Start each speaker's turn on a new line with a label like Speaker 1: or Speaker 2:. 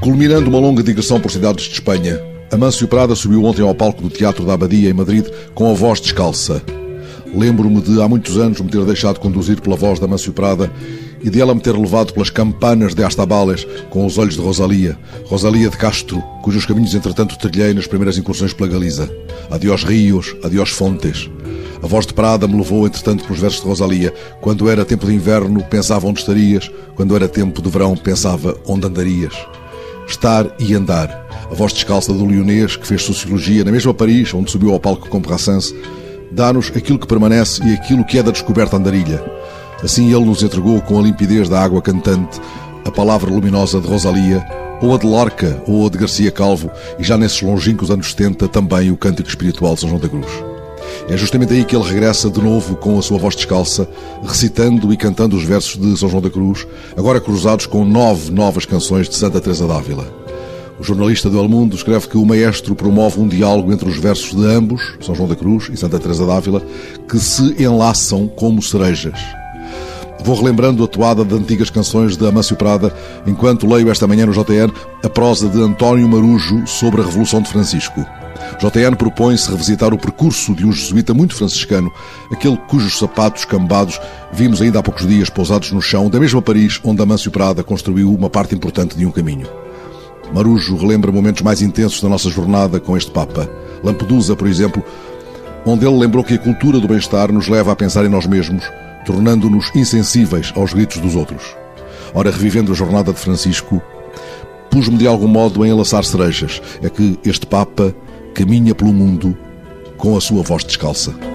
Speaker 1: Culminando uma longa digressão por cidades de Espanha, Amâncio Prada subiu ontem ao palco do Teatro da Abadia, em Madrid, com a voz descalça. Lembro-me de, há muitos anos, me ter deixado conduzir pela voz da Amâncio Prada e de ela me ter levado pelas campanas de Astabales com os olhos de Rosalia, Rosalia de Castro, cujos caminhos, entretanto, trilhei nas primeiras incursões pela Galiza. Adiós rios, adiós fontes. A voz de Prada me levou, entretanto, pelos versos de Rosalia. Quando era tempo de inverno, pensava onde estarias. Quando era tempo de verão, pensava onde andarias. Estar e andar. A voz descalça do leonês, que fez sociologia na mesma Paris, onde subiu ao palco com Brassens, dá-nos aquilo que permanece e aquilo que é da descoberta andarilha. Assim ele nos entregou com a limpidez da água cantante a palavra luminosa de Rosalia, ou a de Lorca, ou a de Garcia Calvo, e já nesses longínquos anos 70 também o cântico espiritual de São João da Cruz. É justamente aí que ele regressa de novo com a sua voz descalça, recitando e cantando os versos de São João da Cruz, agora cruzados com nove novas canções de Santa Teresa d'Ávila. O jornalista do El Mundo escreve que o maestro promove um diálogo entre os versos de ambos, São João da Cruz e Santa Teresa d'Ávila, que se enlaçam como cerejas. Vou relembrando a toada de antigas canções de Amâncio Prada, enquanto leio esta manhã no JN a prosa de António Marujo sobre a Revolução de Francisco. JN propõe-se revisitar o percurso de um jesuíta muito franciscano, aquele cujos sapatos cambados vimos ainda há poucos dias pousados no chão da mesma Paris onde Amâncio Prada construiu uma parte importante de um caminho. Marujo relembra momentos mais intensos da nossa jornada com este Papa. Lampedusa, por exemplo, onde ele lembrou que a cultura do bem-estar nos leva a pensar em nós mesmos, tornando-nos insensíveis aos gritos dos outros. Ora, revivendo a jornada de Francisco, pus-me de algum modo a enlaçar cerejas. É que este Papa caminha pelo mundo com a sua voz descalça.